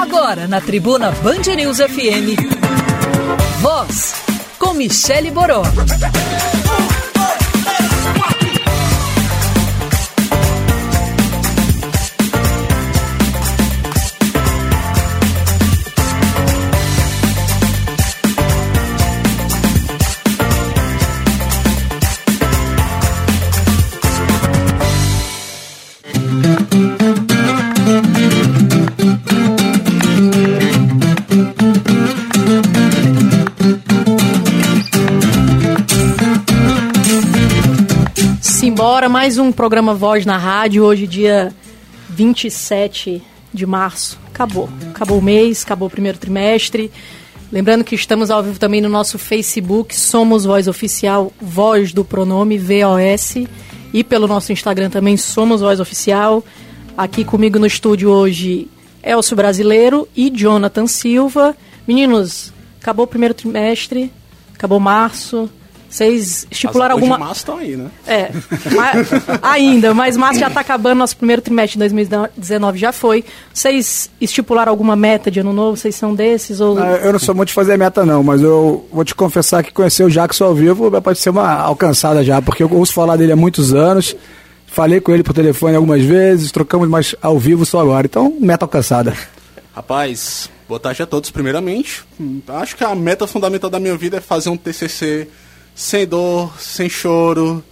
Agora na Tribuna Band News FM. Voz com Michele Boró. Mais um programa Voz na Rádio, hoje dia 27 de março. Acabou. Acabou o mês, acabou o primeiro trimestre. Lembrando que estamos ao vivo também no nosso Facebook, Somos Voz Oficial, Voz do Pronome, VOS. E pelo nosso Instagram também, Somos Voz Oficial. Aqui comigo no estúdio hoje, Elcio Brasileiro e Jonathan Silva. Meninos, acabou o primeiro trimestre, acabou março. Vocês estipularam As alguma. de março estão aí, né? É, mas- ainda, mas março já está acabando, nosso primeiro trimestre de 2019 já foi. Vocês estipularam alguma meta de ano novo? Vocês são desses? Ou... Ah, Eu não sou muito de fazer meta, não, mas eu vou te confessar que conhecer o Jackson ao vivo pode ser uma alcançada já, porque eu ouço falar dele há muitos anos. Falei com ele por telefone algumas vezes, trocamos mais ao vivo só agora. Então, meta alcançada. Rapaz, boa tarde a todos, primeiramente. Hum, Acho que a meta fundamental da minha vida é fazer um TCC sem dor, sem choro,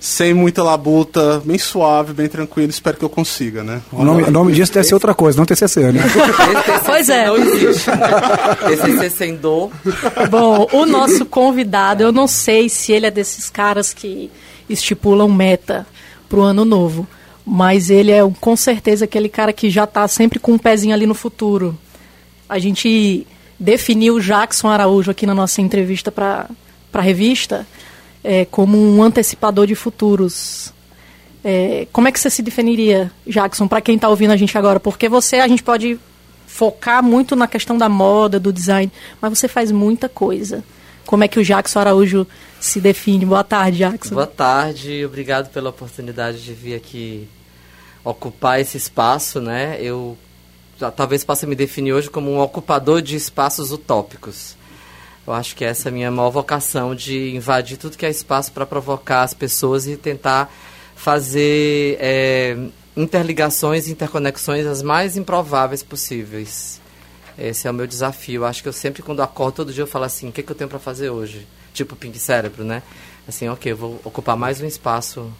sem muita labuta, bem suave, bem tranquilo. Espero que eu consiga, né? O nome, o nome disso deve ser outra coisa, não TCC, né? TCC Pois é. não existe. TCC sem dor. Bom, o nosso convidado, eu não sei se ele é desses caras que estipulam meta pro ano novo, mas ele é com certeza aquele cara que já está sempre com um pezinho ali no futuro. A gente definiu o Jackson Araújo aqui na nossa entrevista para a revista é, como um antecipador de futuros. É, como é que você se definiria, Jackson, para quem está ouvindo a gente agora? Porque você, a gente pode focar muito na questão da moda, do design, mas você faz muita coisa. Como é que o Jackson Araújo se define? Boa tarde, Jackson. Boa tarde, obrigado pela oportunidade de vir aqui ocupar esse espaço, né? Eu ta- talvez possa me definir hoje como um ocupador de espaços utópicos. Eu acho que essa é a minha maior vocação de invadir tudo que é espaço para provocar as pessoas e tentar fazer é, interligações, interconexões as mais improváveis possíveis. Esse é o meu desafio. Acho que eu sempre, quando acordo todo dia, eu falo assim: o que, que eu tenho para fazer hoje? Tipo Pink Cérebro, né? Assim, ok, eu vou ocupar mais um espaço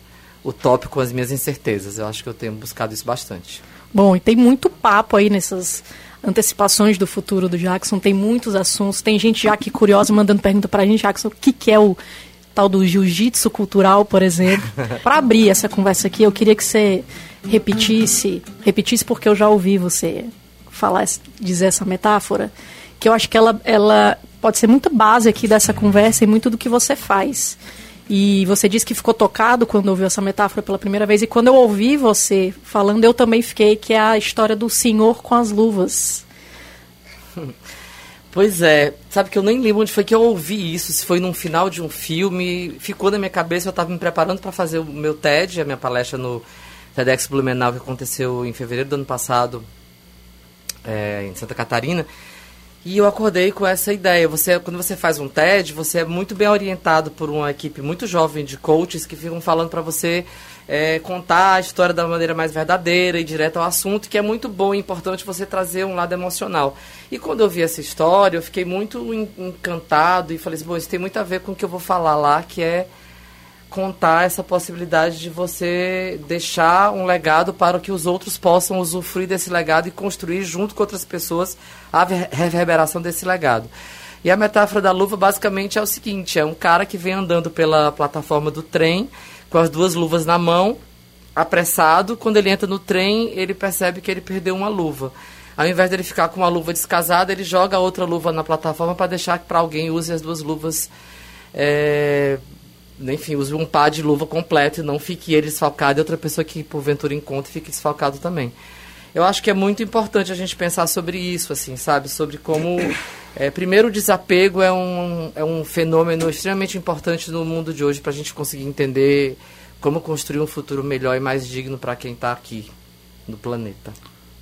utópico com as minhas incertezas. Eu acho que eu tenho buscado isso bastante. Bom, e tem muito papo aí nessas antecipações do futuro do Jackson, tem muitos assuntos, tem gente já aqui curiosa mandando pergunta pra gente, Jackson, o que, que é o tal do jiu-jitsu cultural, por exemplo? Para abrir essa conversa aqui, eu queria que você repetisse, repetisse porque eu já ouvi você falar, dizer essa metáfora, que eu acho que ela, ela pode ser muita base aqui dessa conversa e muito do que você faz. E você disse que ficou tocado quando ouviu essa metáfora pela primeira vez. E quando eu ouvi você falando, eu também fiquei, que é a história do senhor com as luvas. Pois é, sabe que eu nem lembro onde foi que eu ouvi isso, se foi num final de um filme, ficou na minha cabeça, eu estava me preparando para fazer o meu TED, a minha palestra no TEDx Blumenau, que aconteceu em fevereiro do ano passado, é, em Santa Catarina, e eu acordei com essa ideia. Você, quando você faz um TED, você é muito bem orientado por uma equipe muito jovem de coaches que ficam falando para você é, contar a história da maneira mais verdadeira e direta ao assunto, que é muito bom e importante você trazer um lado emocional. E quando eu vi essa história, eu fiquei muito en- encantado e falei assim, bom, isso tem muito a ver com o que eu vou falar lá, que é contar essa possibilidade de você deixar um legado para que os outros possam usufruir desse legado e construir junto com outras pessoas a ver- reverberação desse legado. E a metáfora da luva basicamente é o seguinte: é um cara que vem andando pela plataforma do trem com as duas luvas na mão, apressado. Quando ele entra no trem, ele percebe que ele perdeu uma luva. Ao invés dele ficar com uma luva descasada, ele joga outra luva na plataforma para deixar que para alguém use as duas luvas é, enfim, use um par de luva completo e não fique ele desfalcado e outra pessoa que porventura encontre fique desfalcado também. Eu acho que é muito importante a gente pensar sobre isso, assim, sabe? Sobre como, é, primeiro, o desapego é um, é um fenômeno extremamente importante no mundo de hoje para a gente conseguir entender como construir um futuro melhor e mais digno para quem está aqui no planeta.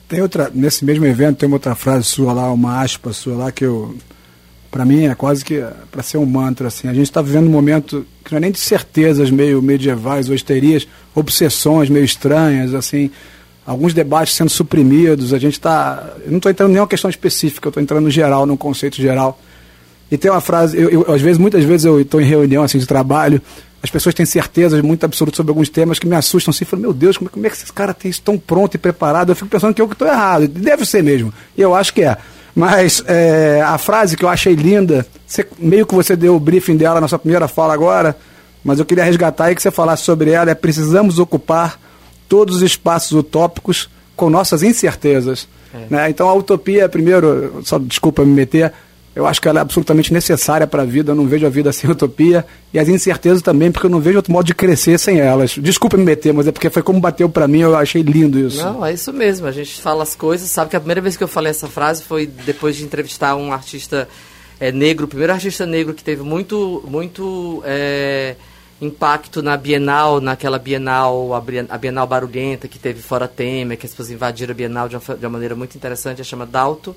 Tem outra, nesse mesmo evento tem uma outra frase sua lá, uma aspa sua lá que eu para mim é quase que para ser um mantra assim. A gente está vivendo um momento que não é nem de certezas meio medievais histerias, obsessões meio estranhas assim, alguns debates sendo suprimidos. A gente está, eu não estou entrando em nenhuma questão específica, eu estou entrando no geral, num conceito geral. E tem uma frase, eu, eu às vezes, muitas vezes eu estou em reunião assim de trabalho, as pessoas têm certezas muito absolutas sobre alguns temas que me assustam assim, falam, meu Deus, como é, como é que esse cara tem isso tão pronto e preparado? Eu fico pensando que eu que estou errado. Deve ser mesmo. E eu acho que é. Mas é, a frase que eu achei linda, você, meio que você deu o briefing dela na sua primeira fala agora, mas eu queria resgatar e que você falasse sobre ela, é precisamos ocupar todos os espaços utópicos com nossas incertezas. É. Né? Então a utopia, primeiro, só desculpa me meter, eu acho que ela é absolutamente necessária para a vida. Eu não vejo a vida sem utopia. E as incertezas também, porque eu não vejo outro modo de crescer sem elas. Desculpa me meter, mas é porque foi como bateu para mim. Eu achei lindo isso. Não, é isso mesmo. A gente fala as coisas. Sabe que a primeira vez que eu falei essa frase foi depois de entrevistar um artista é, negro, o primeiro artista negro que teve muito, muito é, impacto na Bienal, naquela Bienal, a Bienal barulhenta que teve fora Temer, que as pessoas invadiram a Bienal de uma, de uma maneira muito interessante, a chama Dalto.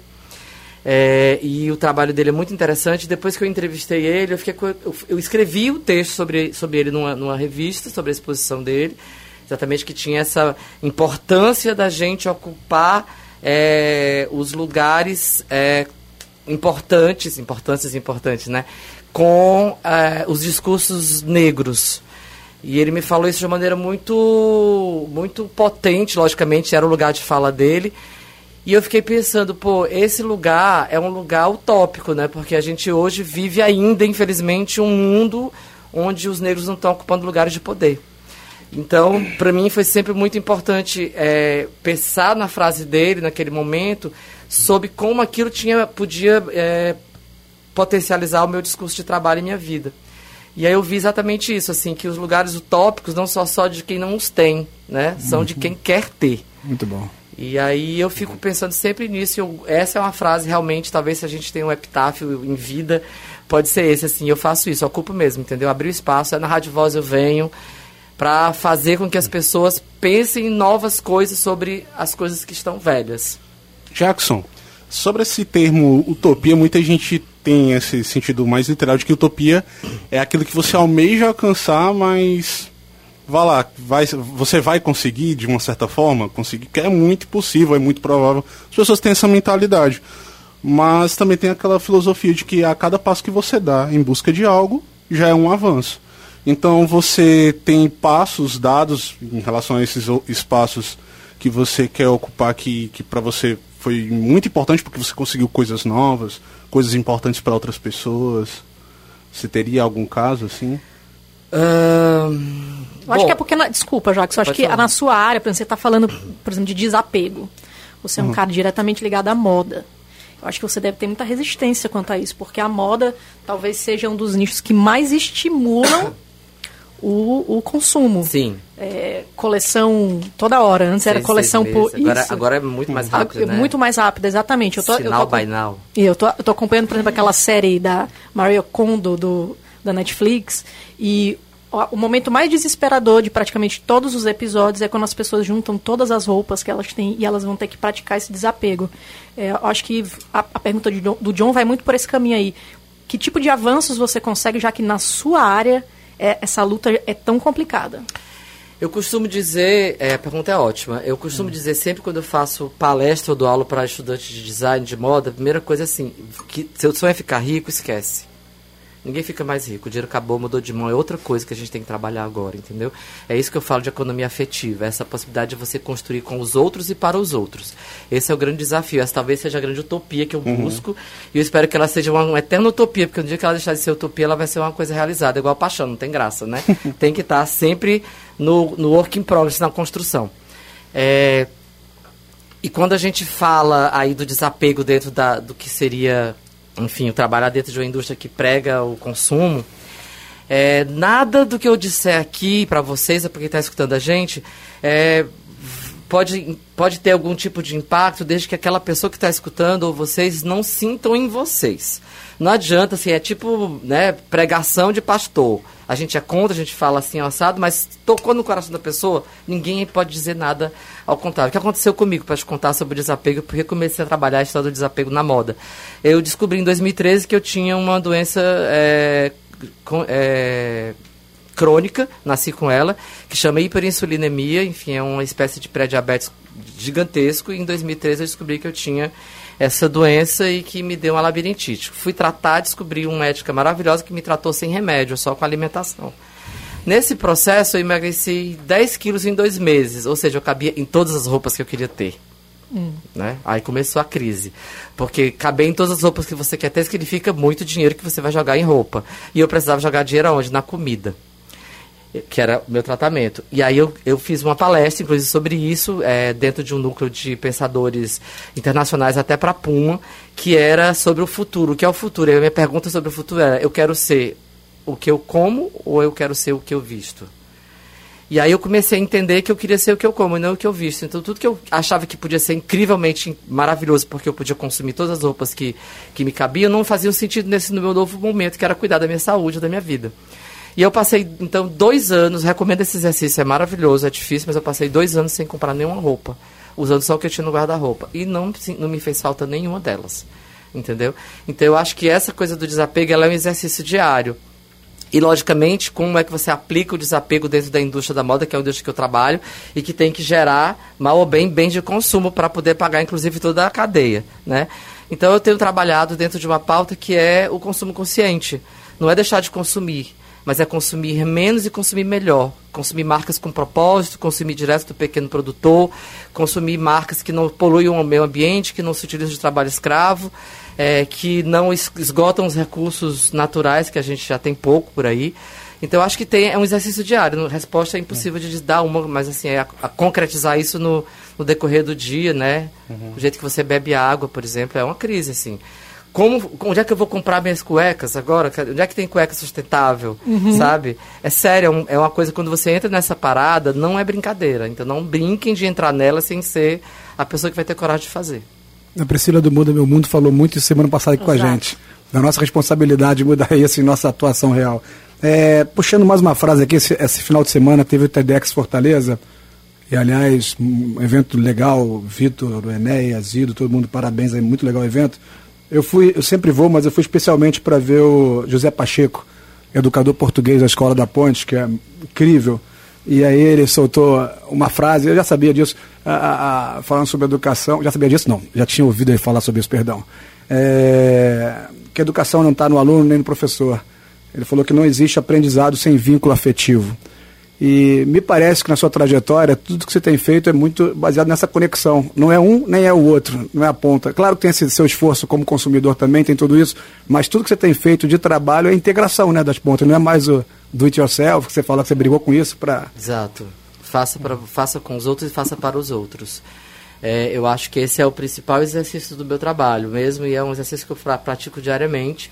É, e o trabalho dele é muito interessante. Depois que eu entrevistei ele, eu, fiquei, eu, eu escrevi o texto sobre, sobre ele numa, numa revista, sobre a exposição dele, exatamente que tinha essa importância da gente ocupar é, os lugares é, importantes, importantes, importantes, né? Com é, os discursos negros. E ele me falou isso de uma maneira muito, muito potente, logicamente, era o lugar de fala dele. E eu fiquei pensando, pô, esse lugar é um lugar utópico, né? Porque a gente hoje vive ainda, infelizmente, um mundo onde os negros não estão ocupando lugares de poder. Então, para mim foi sempre muito importante é, pensar na frase dele, naquele momento, sobre como aquilo tinha, podia é, potencializar o meu discurso de trabalho e minha vida. E aí eu vi exatamente isso, assim, que os lugares utópicos não são só de quem não os tem, né? São uhum. de quem quer ter. Muito bom. E aí eu fico pensando sempre nisso. Eu, essa é uma frase realmente, talvez se a gente tem um epitáfio em vida, pode ser esse, assim, eu faço isso, ocupo mesmo, entendeu? Abrir espaço, é na Rádio Voz eu venho para fazer com que as pessoas pensem em novas coisas sobre as coisas que estão velhas. Jackson, sobre esse termo utopia, muita gente tem esse sentido mais literal de que utopia é aquilo que você almeja alcançar, mas vá lá, vai, você vai conseguir de uma certa forma, conseguir, que é muito possível, é muito provável. As pessoas têm essa mentalidade. Mas também tem aquela filosofia de que a cada passo que você dá em busca de algo, já é um avanço. Então você tem passos dados em relação a esses espaços que você quer ocupar que, que para você foi muito importante porque você conseguiu coisas novas, coisas importantes para outras pessoas. Você teria algum caso assim? Uh, eu acho que é porque, desculpa, Jacques, eu acho que falar. na sua área, por exemplo, você está falando, por exemplo, de desapego. Você é um uhum. cara diretamente ligado à moda. Eu acho que você deve ter muita resistência quanto a isso, porque a moda talvez seja um dos nichos que mais estimulam o, o consumo. Sim. É, coleção toda hora. Antes era coleção por. Agora, agora é muito mais rápido. né? Muito mais rápido, exatamente. Eu tô, Sinal eu tô, by now. Eu tô, eu tô acompanhando, por exemplo, aquela série da Maria Kondo do, da Netflix. E o momento mais desesperador de praticamente todos os episódios é quando as pessoas juntam todas as roupas que elas têm e elas vão ter que praticar esse desapego. É, eu acho que a, a pergunta John, do John vai muito por esse caminho aí. Que tipo de avanços você consegue, já que na sua área é, essa luta é tão complicada? Eu costumo dizer, é, a pergunta é ótima, eu costumo hum. dizer sempre quando eu faço palestra ou dou aula para estudantes de design, de moda, a primeira coisa é assim, que se o sonho é ficar rico, esquece. Ninguém fica mais rico. O dinheiro acabou, mudou de mão. É outra coisa que a gente tem que trabalhar agora, entendeu? É isso que eu falo de economia afetiva. Essa possibilidade de você construir com os outros e para os outros. Esse é o grande desafio. Essa talvez seja a grande utopia que eu uhum. busco. E eu espero que ela seja uma, uma, eterna utopia, porque no dia que ela deixar de ser utopia, ela vai ser uma coisa realizada. Igual a paixão, não tem graça, né? tem que estar sempre no, no work in progress, na construção. É, e quando a gente fala aí do desapego dentro da, do que seria enfim, trabalhar dentro de uma indústria que prega o consumo, é, nada do que eu disser aqui para vocês, para quem está escutando a gente, é, pode, pode ter algum tipo de impacto desde que aquela pessoa que está escutando ou vocês não sintam em vocês. Não adianta, assim, é tipo né, pregação de pastor. A gente é contra, a gente fala assim, assado, mas tocou no coração da pessoa, ninguém pode dizer nada ao contrário. O que aconteceu comigo, para te contar sobre o desapego, porque comecei a trabalhar a história do desapego na moda. Eu descobri em 2013 que eu tinha uma doença é, é, crônica, nasci com ela, que chama hiperinsulinemia, enfim, é uma espécie de pré-diabetes gigantesco, e em 2013 eu descobri que eu tinha essa doença e que me deu uma labirintite. Fui tratar, descobri uma médica maravilhosa que me tratou sem remédio, só com alimentação. Nesse processo, eu emagreci 10 quilos em dois meses, ou seja, eu cabia em todas as roupas que eu queria ter. Hum. Né? Aí começou a crise. Porque caber em todas as roupas que você quer ter significa muito dinheiro que você vai jogar em roupa. E eu precisava jogar dinheiro aonde? Na comida que era o meu tratamento. E aí eu, eu fiz uma palestra, inclusive, sobre isso, é, dentro de um núcleo de pensadores internacionais até para Puma, que era sobre o futuro. O que é o futuro? E a minha pergunta sobre o futuro era, eu quero ser o que eu como ou eu quero ser o que eu visto? E aí eu comecei a entender que eu queria ser o que eu como e não o que eu visto. Então tudo que eu achava que podia ser incrivelmente maravilhoso, porque eu podia consumir todas as roupas que, que me cabiam, não fazia sentido nesse no meu novo momento, que era cuidar da minha saúde, da minha vida. E eu passei, então, dois anos, recomendo esse exercício, é maravilhoso, é difícil, mas eu passei dois anos sem comprar nenhuma roupa, usando só o que eu tinha no guarda-roupa. E não, não me fez falta nenhuma delas, entendeu? Então, eu acho que essa coisa do desapego, é um exercício diário. E, logicamente, como é que você aplica o desapego dentro da indústria da moda, que é a indústria que eu trabalho, e que tem que gerar, mal ou bem, bem de consumo para poder pagar, inclusive, toda a cadeia, né? Então, eu tenho trabalhado dentro de uma pauta que é o consumo consciente. Não é deixar de consumir, mas é consumir menos e consumir melhor. Consumir marcas com propósito, consumir direto do pequeno produtor, consumir marcas que não poluem o meio ambiente, que não se utilizam de trabalho escravo, é, que não esgotam os recursos naturais, que a gente já tem pouco por aí. Então, acho que tem, é um exercício diário. A resposta é impossível de dar uma, mas assim, é a, a concretizar isso no, no, decorrer do dia, né? Uhum. O jeito que você bebe água, por exemplo, é uma crise, assim. Como, onde é que eu vou comprar minhas cuecas agora? Onde é que tem cueca sustentável? Uhum. Sabe? É sério, é, é uma coisa, quando você entra nessa parada, não é brincadeira. Então não brinquem de entrar nela sem ser a pessoa que vai ter coragem de fazer. A Priscila do Mundo Meu Mundo falou muito isso semana passada aqui Exato. com a gente. Da nossa responsabilidade de mudar isso em nossa atuação real. É, puxando mais uma frase aqui, esse, esse, final de semana teve o TEDx Fortaleza. E, aliás, um evento legal, Vitor, Enéas, Ido, todo mundo, parabéns aí, muito legal o evento. Eu fui, eu sempre vou, mas eu fui especialmente para ver o José Pacheco, educador português da Escola da Ponte, que é incrível. E aí ele soltou uma frase, eu já sabia disso, a, a, falando sobre educação. Já sabia disso? Não, já tinha ouvido ele falar sobre isso, perdão. É, que a educação não está no aluno nem no professor. Ele falou que não existe aprendizado sem vínculo afetivo. E me parece que na sua trajetória, tudo que você tem feito é muito baseado nessa conexão. Não é um, nem é o outro, não é a ponta. Claro que tem esse seu esforço como consumidor também, tem tudo isso, mas tudo que você tem feito de trabalho é integração né, das pontas, não é mais o do it yourself, que você fala que você brigou com isso para. Exato. Faça, pra, faça com os outros e faça para os outros. É, eu acho que esse é o principal exercício do meu trabalho mesmo, e é um exercício que eu pratico diariamente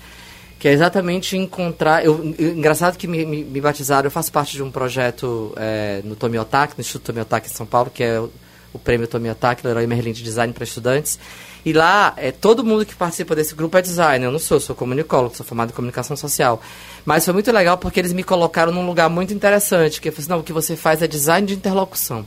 que é exatamente encontrar. Eu, engraçado que me, me, me, batizaram, eu faço parte de um projeto é, no Tomiotaki, no Instituto Tomiotaki em São Paulo, que é o, o prêmio Tomiotaki, Leroy Merlin de Design para Estudantes. E lá, é, todo mundo que participa desse grupo é designer. Eu não sou, sou comunicólogo, sou formado em comunicação social. Mas foi muito legal porque eles me colocaram num lugar muito interessante, que eu falei assim, não, o que você faz é design de interlocução.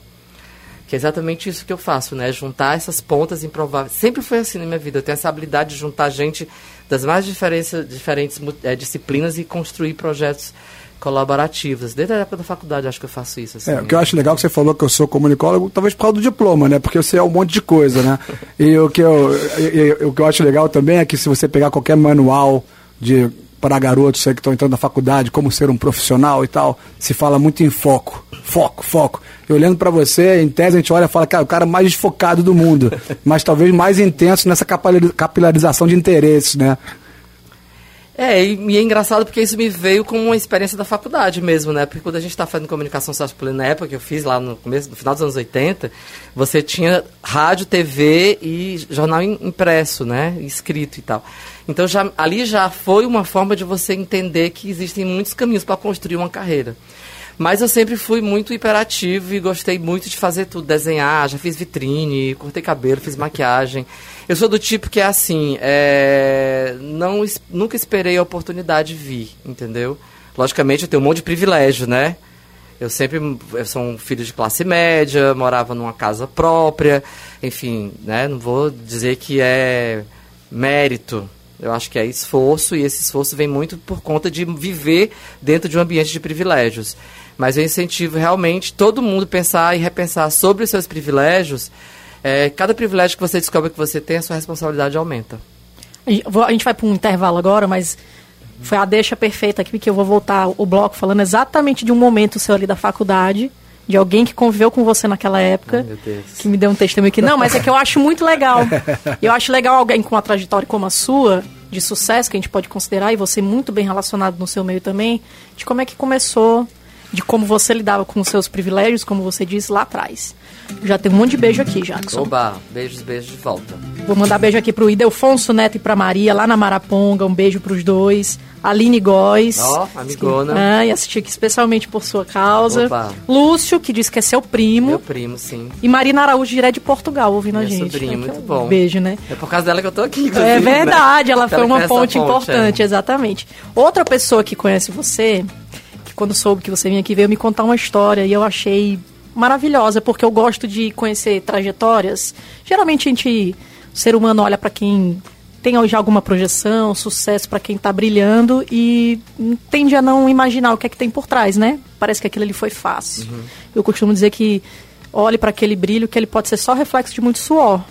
Que é exatamente isso que eu faço, né? Juntar essas pontas improváveis. Sempre foi assim na minha vida. Eu tenho essa habilidade de juntar gente das mais diferentes é, disciplinas e construir projetos colaborativos. Desde a época da faculdade, acho que eu faço isso. Assim, é, o que eu acho legal é que você falou que eu sou comunicólogo, talvez por causa do diploma, né? Porque você é um monte de coisa, né? e o que eu, eu, o que eu acho legal também é que se você pegar qualquer manual de para garotos que estão entrando na faculdade, como ser um profissional e tal, se fala muito em foco, foco, foco. E olhando para você, em tese a gente olha e fala, cara, o cara mais desfocado do mundo, mas talvez mais intenso nessa capilarização de interesses, né? É, e, e, é engraçado porque isso me veio com uma experiência da faculdade mesmo, né? Porque quando a gente está fazendo comunicação social na época que eu fiz lá no começo, no final dos anos 80, você tinha rádio, TV e jornal impresso, né? Escrito e tal. Então já, ali já foi uma forma de você entender que existem muitos caminhos para construir uma carreira. Mas eu sempre fui muito hiperativo e gostei muito de fazer tudo, desenhar, já fiz vitrine, cortei cabelo, fiz maquiagem. Eu sou do tipo que é assim, é, não, nunca esperei a oportunidade vir, entendeu? Logicamente eu tenho um monte de privilégio, né? Eu sempre eu sou um filho de classe média, morava numa casa própria, enfim, né? Não vou dizer que é mérito. Eu acho que é esforço e esse esforço vem muito por conta de viver dentro de um ambiente de privilégios. Mas eu incentivo realmente todo mundo pensar e repensar sobre os seus privilégios. É, cada privilégio que você descobre que você tem, a sua responsabilidade aumenta. A gente- vai para um intervalo agora, mas foi a deixa perfeita aqui, porque eu vou voltar o bloco falando exatamente de um momento seu ali da faculdade, de alguém que conviveu com você naquela época, que me deu um testemunho aqui. Não, mas é que eu acho muito legal. Eu acho legal alguém com uma trajetória como a sua, de sucesso, que a gente pode considerar, e você muito bem relacionado no seu meio também, de como é que começou, de como você lidava com os seus privilégios, como você disse lá atrás. Já tem um monte de beijo aqui, Jackson. Oba, beijos, beijos de volta. Vou mandar beijo aqui pro Idelfonso Neto e pra Maria, lá na Maraponga. Um beijo pros dois. Aline Góes. Ó, amigona. Ah, e assisti aqui especialmente por sua causa. Opa. Lúcio, que diz que é seu primo. Meu primo, sim. E Marina Araújo, direto de Portugal, ouvindo a Minha gente. sobrinha, Então, muito bom. Beijo, né? É por causa dela que eu tô aqui, É verdade, né? ela foi uma a ponte, importante, é. exatamente. Outra pessoa que conhece você, que quando soube que você vinha aqui, veio me contar uma história e eu achei maravilhosa, porque eu gosto de conhecer trajetórias. Geralmente a gente, o ser humano olha para quem tem já alguma projeção, sucesso para quem tá brilhando e tende a não imaginar o que é que tem por trás, né? Parece que aquilo ali foi fácil. Eu costumo dizer que olhe para aquele brilho que ele pode ser só reflexo de muito suor.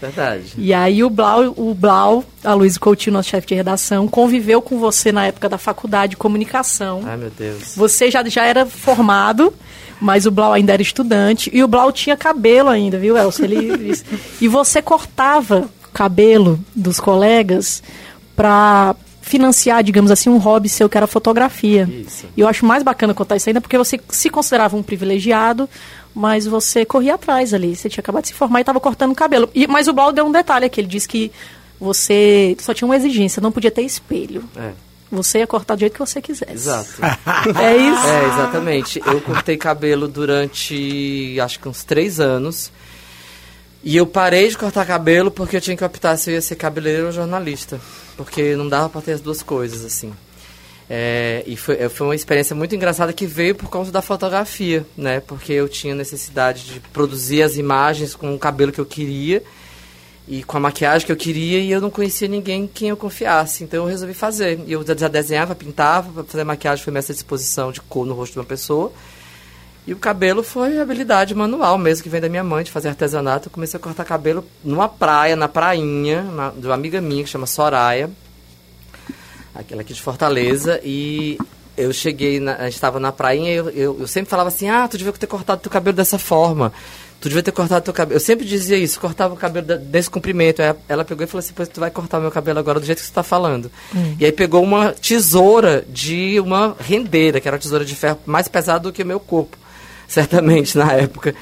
Verdade. E aí o Blau, o Blau, a Luiz Coutinho, nosso chefe de redação, conviveu com você na época da faculdade de comunicação. Ai, meu Deus. Você já, já era formado, mas o Blau ainda era estudante. E o Blau tinha cabelo ainda, viu, Elcio? Ele, e você cortava cabelo dos colegas para financiar, digamos assim, um hobby seu que era fotografia. Isso. E eu acho mais bacana contar isso ainda porque você se considerava um privilegiado, mas você corria atrás ali. Você tinha acabado de se formar e estava cortando o cabelo. E, mas o Blau deu um detalhe aqui. Ele disse que você só tinha uma exigência, não podia ter espelho. É, Você ia cortar do jeito que você quisesse. exato. É isso? É, exatamente. Eu cortei cabelo durante acho que uns três anos. E eu parei de cortar cabelo porque eu tinha que optar se eu ia ser cabeleireiro ou jornalista. Porque não dava pra ter as duas coisas, assim. É, e foi, foi uma experiência muito engraçada que veio por causa da fotografia, né? Porque eu tinha necessidade de produzir as imagens com o cabelo que eu queria e com a maquiagem que eu queria e eu não conhecia ninguém quem eu confiasse. Então eu resolvi fazer. E eu já desenhava, pintava, fazer maquiagem foi essa disposição de cor no rosto de uma pessoa. E o cabelo foi habilidade manual mesmo, que vem da minha mãe, de fazer artesanato. Eu comecei a cortar cabelo numa praia, na prainha, na- de uma amiga minha que chama Soraya, aquela aqui de Fortaleza, e eu cheguei, na, estava na prainha e eu, eu, eu sempre falava assim, ah, tu devia ter cortado teu cabelo dessa forma. Tu devia ter cortado teu cabelo. Eu sempre dizia isso, cortava o cabelo da- desse comprimento. Aí ela pegou e falou assim, pois tu vai cortar meu cabelo agora do jeito que você está falando. E aí pegou uma tesoura de uma rendeira, que era uma tesoura de ferro mais pesada do que o meu corpo, certamente, na época.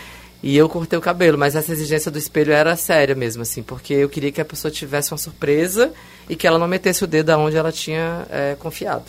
E eu cortei o cabelo, mas essa exigência do espelho era séria mesmo, assim, porque eu queria que a pessoa tivesse uma surpresa e que ela não metesse o dedo aonde ela tinha é, confiado.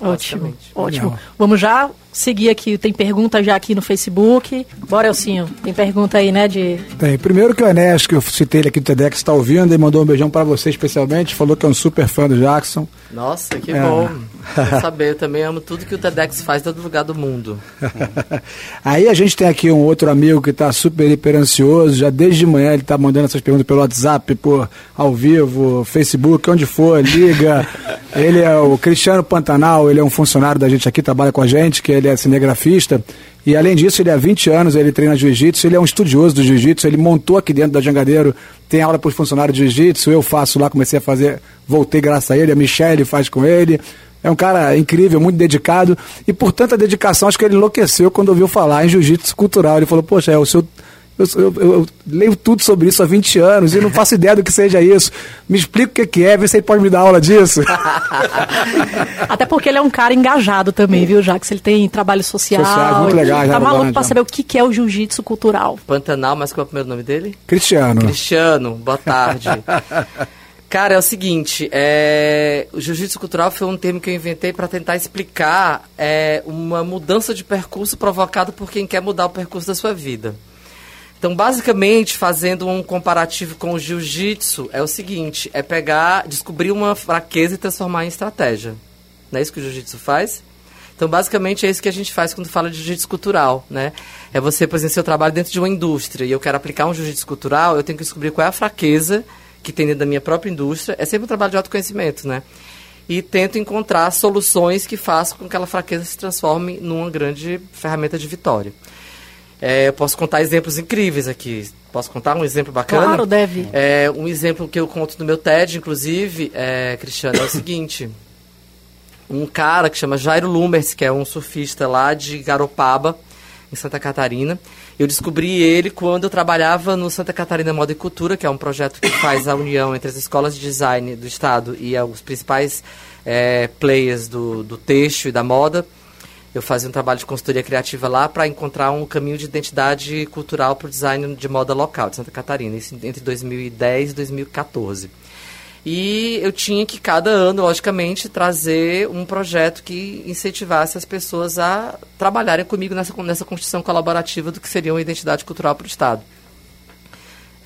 Ótimo, ótimo. Legal. Vamos já seguir aqui, tem pergunta já aqui no Facebook. Bora, Elcinho, tem pergunta aí, né, de... Tem. Primeiro que o Enéas, que eu citei ele aqui do TEDx, está ouvindo e mandou um beijão para você especialmente. Falou que é um super fã do Jackson. Nossa, que É. bom. Quer saber, eu também amo tudo que o TEDx faz em todo lugar do mundo. Aí a gente tem aqui um outro amigo que está super hiper ansioso, já desde manhã ele está mandando essas perguntas pelo WhatsApp, por ao vivo, Facebook, onde for, liga. ele é o Cristiano Pantanal, ele é um funcionário da gente aqui, trabalha com a gente, que ele é cinegrafista. E além disso, ele há 20 anos, ele treina jiu-jitsu, ele é um estudioso do jiu-jitsu, ele montou aqui dentro da Jangadeiro, tem aula para os funcionários de jiu-jitsu, eu faço lá, comecei a fazer, voltei graças a ele, a Michelle faz com ele. É um cara incrível, muito dedicado. E por tanta dedicação, acho que ele enlouqueceu quando ouviu falar em jiu-jitsu cultural. Ele falou, poxa, é o seu. Eu, eu- eu- leio tudo sobre isso há 20 anos e não faço ideia do que seja isso. Me explica o que que é, vê se ele pode me dar aula disso. Até porque ele é um cara engajado também, viu, Jax? Ele tem trabalho social. Sociais, muito legais, Tá maluco Lorena? pra saber o que que é o jiu-jitsu cultural. Pantanal, mas qual é o primeiro nome dele? Cristiano. Cristiano, boa tarde. Cara, é o seguinte, é... o jiu-jitsu cultural foi um termo que eu inventei para tentar explicar é, uma mudança de percurso provocada por quem quer mudar o percurso da sua vida. Então, basicamente, fazendo um comparativo com o jiu-jitsu, é o seguinte, é pegar, descobrir uma fraqueza e transformar em estratégia. Não é isso que o jiu-jitsu faz? Então, basicamente, é isso que a gente faz quando fala de jiu-jitsu cultural, né? É você, por exemplo, seu trabalho dentro de uma indústria e eu quero aplicar um jiu-jitsu cultural, eu tenho que descobrir qual é a fraqueza que tem dentro da minha própria indústria, é sempre um trabalho de autoconhecimento, né? E tento encontrar soluções que façam com que aquela fraqueza se transforme numa grande ferramenta de vitória. É, eu posso contar exemplos incríveis aqui. Posso contar um exemplo bacana? Claro, deve. É, um exemplo que eu conto no meu TED, inclusive, é, Cristiano, é o seguinte. Um cara que chama Jairo Lumers, que é um surfista lá de Garopaba, em Santa Catarina. Eu descobri ele quando eu trabalhava no Santa Catarina Moda e Cultura, que é um projeto que faz a união entre as escolas de design do estado e os principais é, players do, do texto e da moda. Eu fazia um trabalho de consultoria criativa lá para encontrar um caminho de identidade cultural para o design de moda local de Santa Catarina, isso entre 2010 e 2014. E eu tinha que, cada ano, logicamente, trazer um projeto que incentivasse as pessoas a trabalharem comigo nessa, nessa construção colaborativa do que seria uma identidade cultural para o Estado.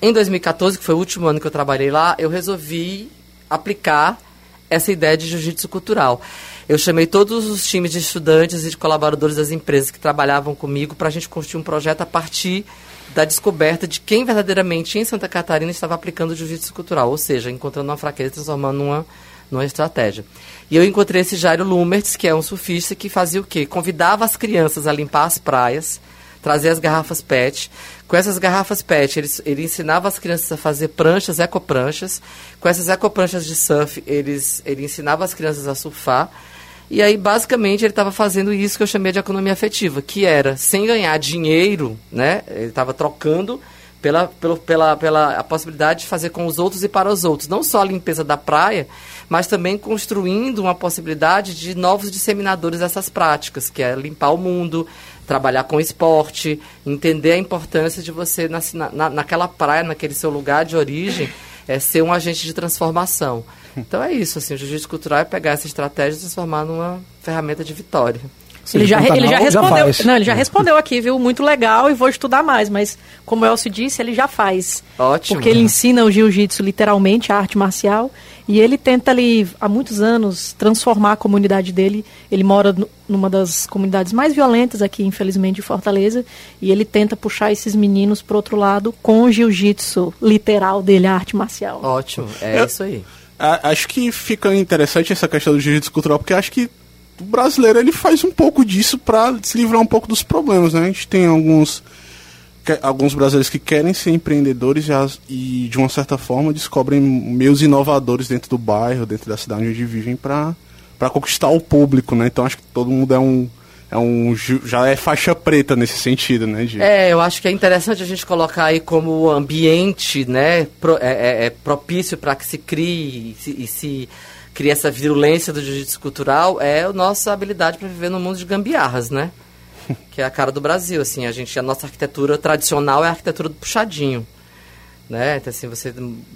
Em 2014, que foi o último ano que eu trabalhei lá, eu resolvi aplicar essa ideia de jiu-jitsu cultural. Eu chamei todos os times de estudantes e de colaboradores das empresas que trabalhavam comigo para a gente construir um projeto a partir da descoberta de quem verdadeiramente em Santa Catarina estava aplicando o jiu-jitsu cultural, ou seja, encontrando uma fraqueza e transformando numa, numa estratégia. E eu encontrei esse Jairo Lumertz, que é um surfista que fazia o quê? Convidava as crianças a limpar as praias, trazer as garrafas PET. Com essas garrafas PET, ele, ele ensinava as crianças a fazer pranchas, ecopranchas. Com essas ecopranchas de surf, eles, ele ensinava as crianças a surfar. E aí, basicamente, ele estava fazendo isso que eu chamei de economia afetiva, que era, sem ganhar dinheiro, né? Ele estava trocando pela, pela, pela, pela a possibilidade de fazer com os outros e para os outros. Não só a limpeza da praia, mas também construindo uma possibilidade de novos disseminadores dessas práticas, que é limpar o mundo, trabalhar com esporte, entender a importância de você, na, na, naquela praia, naquele seu lugar de origem, é, ser um agente de transformação. Então é isso, assim, o jiu-jitsu cultural é pegar essa estratégia e transformar numa ferramenta de vitória. ele já, ele já respondeu. Já não, ele já respondeu aqui, viu? Muito legal e vou estudar mais. Mas, como o Elcio disse, ele já faz. Ótimo. Porque ele ensina o jiu-jitsu literalmente, a arte marcial. E ele tenta ali, há muitos anos, transformar a comunidade dele. Ele mora numa das comunidades mais violentas aqui, infelizmente, de Fortaleza. E ele tenta puxar esses meninos para outro lado com o jiu-jitsu literal dele, a arte marcial. Ótimo, é Eu... isso aí acho que fica interessante essa questão do jiu-jitsu cultural, porque acho que o brasileiro ele faz um pouco disso para se livrar um pouco dos problemas, né? A gente tem alguns alguns brasileiros que querem ser empreendedores e, de uma certa forma descobrem meios inovadores dentro do bairro, dentro da cidade onde vivem para conquistar o público, né? Então acho que todo mundo é um é um já é faixa preta nesse sentido, né? É, eu acho que é interessante a gente colocar aí como ambiente, né, pro, é, é, é propício para que se crie e se, e se crie essa virulência do jiu-jitsu cultural é a nossa habilidade para viver no mundo de gambiarras, né? Que é a cara do Brasil, assim, a gente a nossa arquitetura tradicional é a arquitetura do puxadinho né? Então, assim, você,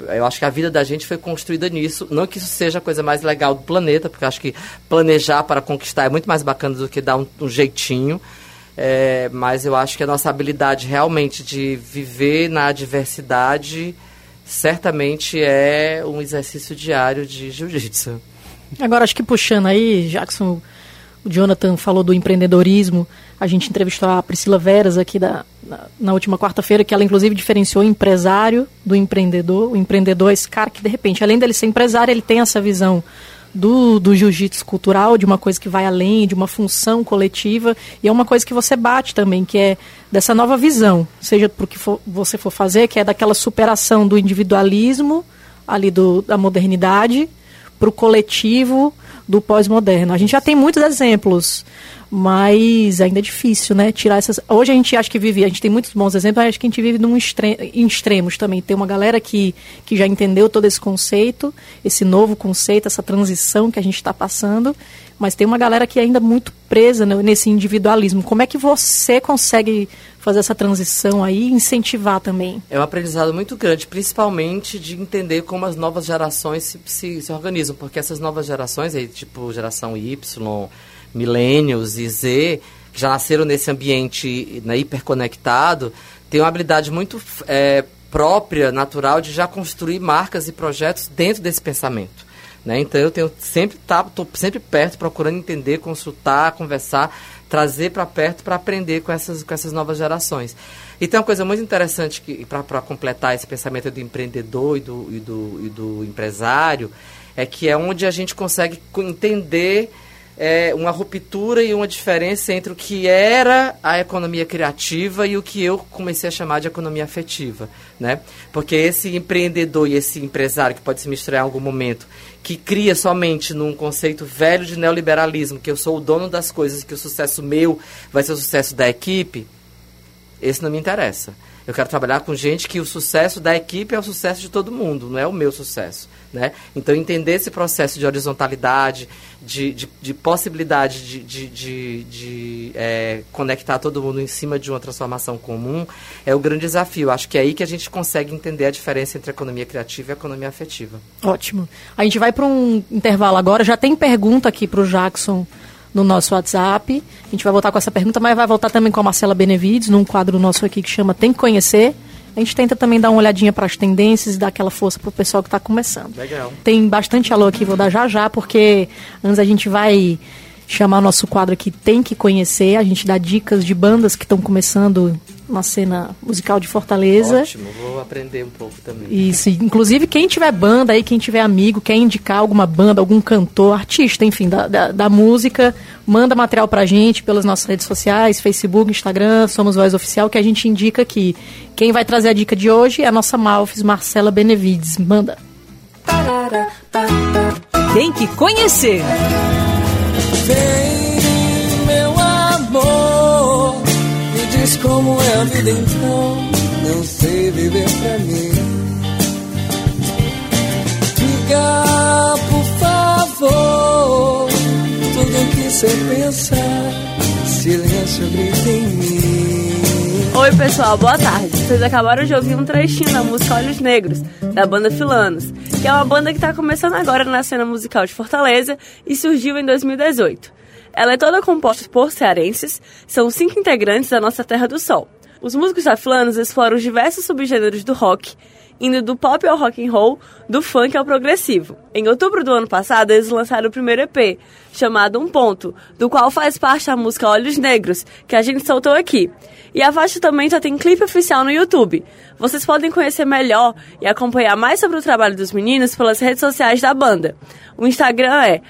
eu acho que a vida da gente foi construída nisso. Não que isso seja a coisa mais legal do planeta, porque eu acho que planejar para conquistar é muito mais bacana do que dar um, um jeitinho. É, mas eu acho que a nossa habilidade realmente de viver na diversidade certamente é um exercício diário de jiu-jitsu. Agora, acho que puxando aí, Jackson, o Jonathan falou do empreendedorismo. A gente entrevistou a Priscila Veras aqui da, na, na última quarta-feira, que ela inclusive diferenciou empresário do empreendedor. O empreendedor é esse cara que, de repente, além dele ser empresário, ele tem essa visão do, do jiu-jitsu cultural, de uma coisa que vai além, de uma função coletiva, e é uma coisa que você bate também, que é dessa nova visão, seja para o que for, você for fazer, que é daquela superação do individualismo, ali do, da modernidade, para o coletivo do pós-moderno. A gente já tem muitos exemplos mas ainda é difícil, né? Tirar essas. Hoje a gente acha que vive, a gente tem muitos bons exemplos, mas acho que a gente vive num extre... em extremos também. Tem uma galera que, que já entendeu todo esse conceito, esse novo conceito, essa transição que a gente está passando, mas tem uma galera que é ainda muito presa nesse individualismo. Como é que você consegue fazer essa transição aí e incentivar também? É um aprendizado muito grande, principalmente de entender como as novas gerações se, se, se organizam, porque essas novas gerações, aí, tipo geração Y, millennials e Z, que já nasceram nesse ambiente né, hiperconectado, têm uma habilidade muito é, própria, natural, de já construir marcas e projetos dentro desse pensamento. Né? Então eu tenho sempre tá, sempre perto, procurando entender, consultar, conversar, trazer para perto para aprender com essas, com essas novas gerações. E tem uma coisa muito interessante para completar esse pensamento do empreendedor e do, e, do, e do empresário, é que é onde a gente consegue entender é, uma ruptura e uma diferença entre o que era a economia criativa e o que eu comecei a chamar de economia afetiva, né? Porque esse empreendedor e esse empresário que pode se misturar em algum momento, que cria somente num conceito velho de neoliberalismo, que eu sou o dono das coisas, que o sucesso meu vai ser o sucesso da equipe, esse não me interessa. Eu quero trabalhar com gente que o sucesso da equipe é o sucesso de todo mundo, não é o meu sucesso. Né? Então, entender esse processo de horizontalidade, de, de, de possibilidade de, de, de, de é, conectar todo mundo em cima de uma transformação comum é o grande desafio. Acho que é aí que a gente consegue entender a diferença entre economia criativa e economia afetiva. Ótimo. A gente vai para um intervalo agora. Já tem pergunta aqui para o Jackson no nosso WhatsApp. A gente vai voltar com essa pergunta, mas vai voltar também com a Marcela Benevides, num quadro nosso aqui que chama Tem que Conhecer. A gente tenta também dar uma olhadinha para as tendências e dar aquela força para o pessoal que está começando. Legal. Tem bastante alô aqui, vou dar já já, porque antes a gente vai chamar nosso quadro aqui Tem que Conhecer. A gente dá dicas de bandas que estão começando na cena musical de Fortaleza. Ótimo, vou aprender um pouco também. Isso, inclusive quem tiver banda aí, quem tiver amigo, quer indicar alguma banda, algum cantor, artista, enfim, da, da, da música, manda material pra gente pelas nossas redes sociais, Facebook, Instagram, Somos Voz Oficial, que a gente indica aqui. Quem vai trazer a dica de hoje é a nossa Malfis, Marcela Benevides. Manda. Tem que conhecer. Vem, diz como é a vida então. Não sei viver pra mim. Diga, por favor, tudo que você pensar. Silêncio grita em mim. Oi, pessoal, boa tarde. Vocês acabaram de ouvir um trechinho da música Olhos Negros, da banda Filanos, que é uma banda que está começando agora na cena musical de Fortaleza e surgiu em 2018. Ela é toda composta por cearenses, são cinco integrantes da nossa Terra do Sol. Os músicos da Filanos exploram diversos subgêneros do rock, indo do pop ao rock and roll, do funk ao progressivo. Em outubro do ano passado, eles lançaram o primeiro EP, chamado Um Ponto, do qual faz parte a música Olhos Negros, que a gente soltou aqui. E a faixa também já tem clipe oficial no YouTube. Vocês podem conhecer melhor e acompanhar mais sobre o trabalho dos meninos pelas redes sociais da banda. O Instagram é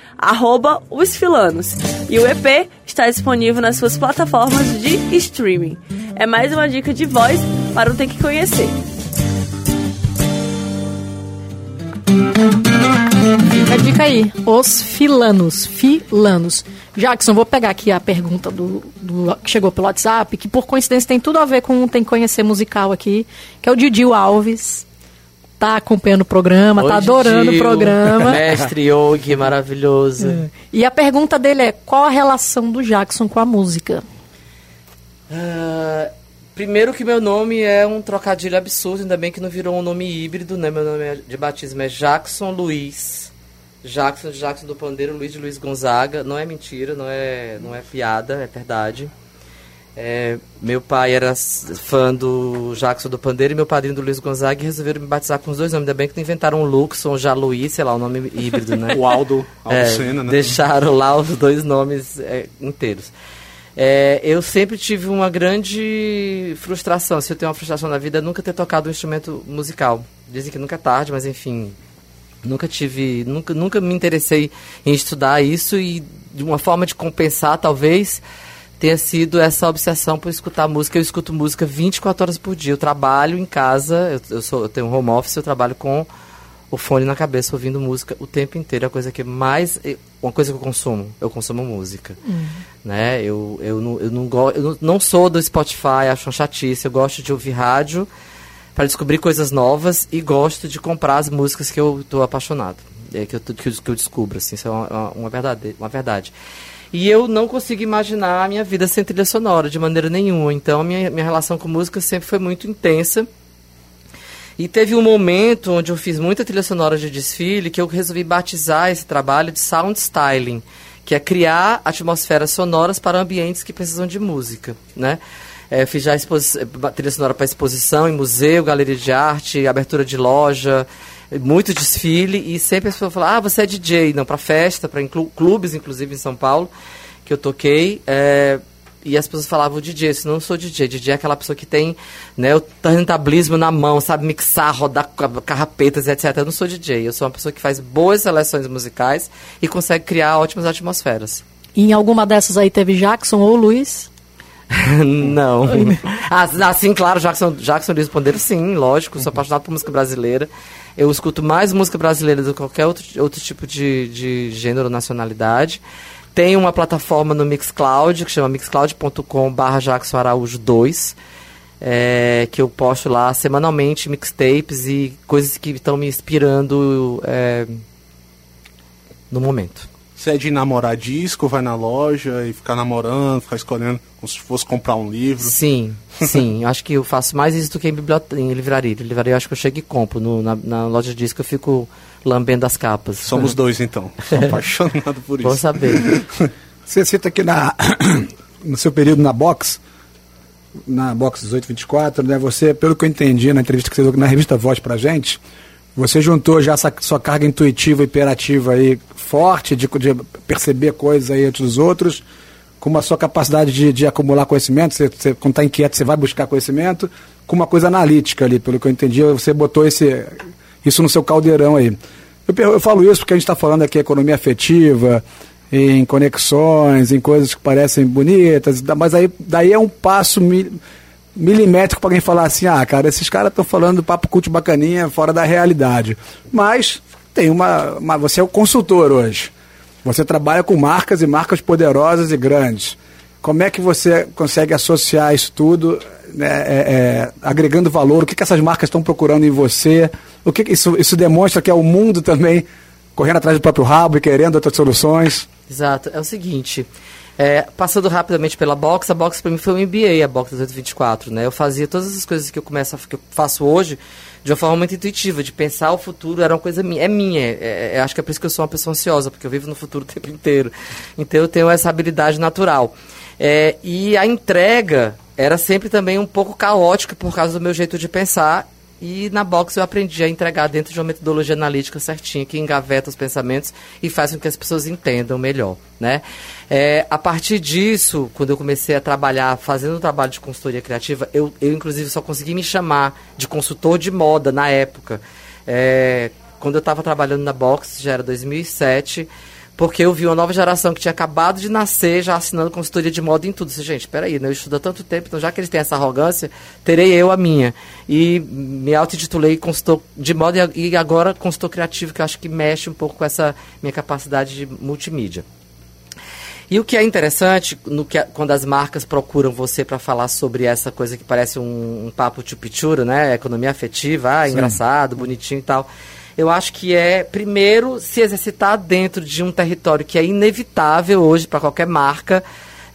osfilanos e o EP está disponível nas suas plataformas de streaming. É mais uma dica de voz para o Tem Que Conhecer. Fica a dica aí. Os filanos. Filanos. Jackson, vou pegar aqui a pergunta do, do- que chegou pelo WhatsApp, que por coincidência tem tudo a ver com Tem que Conhecer musical aqui, que é o Didil Alves. Tá acompanhando o programa, tá adorando o programa. Mestre Yogi, maravilhoso. E a pergunta dele é: qual a relação do Jackson com a música? Ah, primeiro que meu nome é um trocadilho absurdo, ainda bem que não virou um nome híbrido, né? Meu nome é- de batismo é Jackson Luiz. Jackson Jackson do Pandeiro, Luiz de Luiz Gonzaga. Não é mentira, não é, não é piada, é verdade. É, meu pai era fã do Jackson do Pandeiro e meu padrinho do Luiz Gonzaga e resolveram me batizar com os dois nomes. Ainda bem que não inventaram um Luxon, já Luiz, sei lá, o nome híbrido, né? O Aldo, Aldo É, Senna, né? Deixaram lá os dois nomes é, inteiros. É, eu sempre tive uma grande frustração. Se eu tenho uma frustração na vida, é nunca ter tocado um instrumento musical. Dizem que nunca é tarde, mas enfim. Nunca tive. Nunca, nunca me interessei em estudar isso e de uma forma de compensar, talvez, tenha sido essa obsessão por escutar música. Eu escuto música 24 horas por dia. Eu trabalho em casa, eu, eu, sou, eu tenho um home office, eu trabalho com o fone na cabeça, ouvindo música o tempo inteiro. É a coisa que mais. Uma coisa que eu consumo. Eu consumo música. Né? Eu, eu, não, eu, não, go, eu não, sou do Spotify, acho uma chatice. Eu gosto de ouvir rádio para descobrir coisas novas e gosto de comprar as músicas que eu estou apaixonado. É, que, eu, que, eu, que eu descubro, assim, isso é uma, uma, uma verdade, uma verdade. E eu não consigo imaginar a minha vida sem trilha sonora, de maneira nenhuma. Então, a minha, minha relação com música sempre foi muito intensa. E teve um momento onde eu fiz muita trilha sonora de desfile que eu resolvi batizar esse trabalho de sound styling, que é criar atmosferas sonoras para ambientes que precisam de música, né? É, fiz já trilha sonora para exposição em museu, galeria de arte, abertura de loja, muito desfile e sempre as pessoas falam, ah, você é DJ, não, para festa, para clubes, inclusive em São Paulo, que eu toquei. é, e as pessoas falavam DJ, eu não sou DJ. DJ é aquela pessoa que tem né, o turntablismo na mão, sabe mixar, rodar ca- carrapetas, etc. Eu não sou DJ, eu sou uma pessoa que faz boas seleções musicais e consegue criar ótimas atmosferas. E em alguma dessas aí teve Jackson ou Luiz? não. Ah, ah, sim, claro, Jackson, Jackson Luiz Pondeiro, sim, lógico. Sou apaixonado por música brasileira. Eu escuto mais música brasileira do que qualquer outro, outro tipo de, de gênero ou nacionalidade. Tem uma plataforma no Mixcloud, que chama mixcloud.com.br Jackson Araújo 2, é, que eu posto lá semanalmente mixtapes e coisas que estão me inspirando é, no momento. Você é de namorar disco, vai na loja e ficar namorando, ficar escolhendo como se fosse comprar um livro. Sim, sim. eu acho que eu faço mais isso do que em, biblioteca, em livraria. Em livraria eu acho que eu chego e compro. No- na, na loja de disco eu fico lambendo as capas. Somos dois, então. Sou apaixonado por isso. saber. Você cita aqui na, no seu período na box, na box 1824, né? Você, pelo que eu entendi na entrevista que você deu na revista Voz pra gente, você juntou já essa sua carga intuitiva e imperativa aí forte de, de perceber coisas aí antes dos outros, com a sua capacidade de, de acumular conhecimento, você, você quando está inquieto você vai buscar conhecimento, com uma coisa analítica ali, pelo que eu entendi, você botou esse, isso no seu caldeirão aí. Eu, eu falo isso porque a gente está falando aqui economia afetiva, em conexões, em coisas que parecem bonitas, mas aí daí é um passo milimétrico para alguém falar assim, ah, cara, esses caras estão falando papo culto bacaninha fora da realidade. Mas tem uma, uma- você é o consultor hoje. Você trabalha com marcas e marcas poderosas e grandes. Como é que você consegue associar isso tudo, né, é, é, agregando valor? O que, que essas marcas estão procurando em você? O que, que isso, isso demonstra que é o mundo também correndo atrás do próprio rabo e querendo outras soluções? Exato. É o seguinte, é, passando rapidamente pela box, a box para mim foi um MBA, a box 1824, né? Eu fazia todas as coisas que eu começo que eu faço hoje de uma forma muito intuitiva, de pensar o futuro era uma coisa minha, é minha. É, é, acho que é por isso que eu sou uma pessoa ansiosa, porque eu vivo no futuro o tempo inteiro. Então eu tenho essa habilidade natural. É, e a entrega era sempre também um pouco caótica por causa do meu jeito de pensar e na box eu aprendi a entregar dentro de uma metodologia analítica certinha, que engaveta os pensamentos e faz com que as pessoas entendam melhor. Né? É, a partir disso, quando eu comecei a trabalhar, fazendo um trabalho de consultoria criativa, eu, eu inclusive só consegui me chamar de consultor de moda na época. É, quando eu estava trabalhando na box, já era 2007, porque eu vi uma nova geração que tinha acabado de nascer já assinando consultoria de moda em tudo. Disse, gente, peraí, né, eu estudo há tanto tempo, então já que eles têm essa arrogância, terei eu a minha. E me auto-intitulei consultor de moda e agora consultor criativo, que eu acho que mexe um pouco com essa minha capacidade de multimídia. E o que é interessante, no que, quando as marcas procuram você para falar sobre essa coisa que parece um, um papo chupichura, né? Economia afetiva, ah, engraçado, bonitinho e tal. Eu acho que é, primeiro, se exercitar dentro de um território que é inevitável hoje para qualquer marca,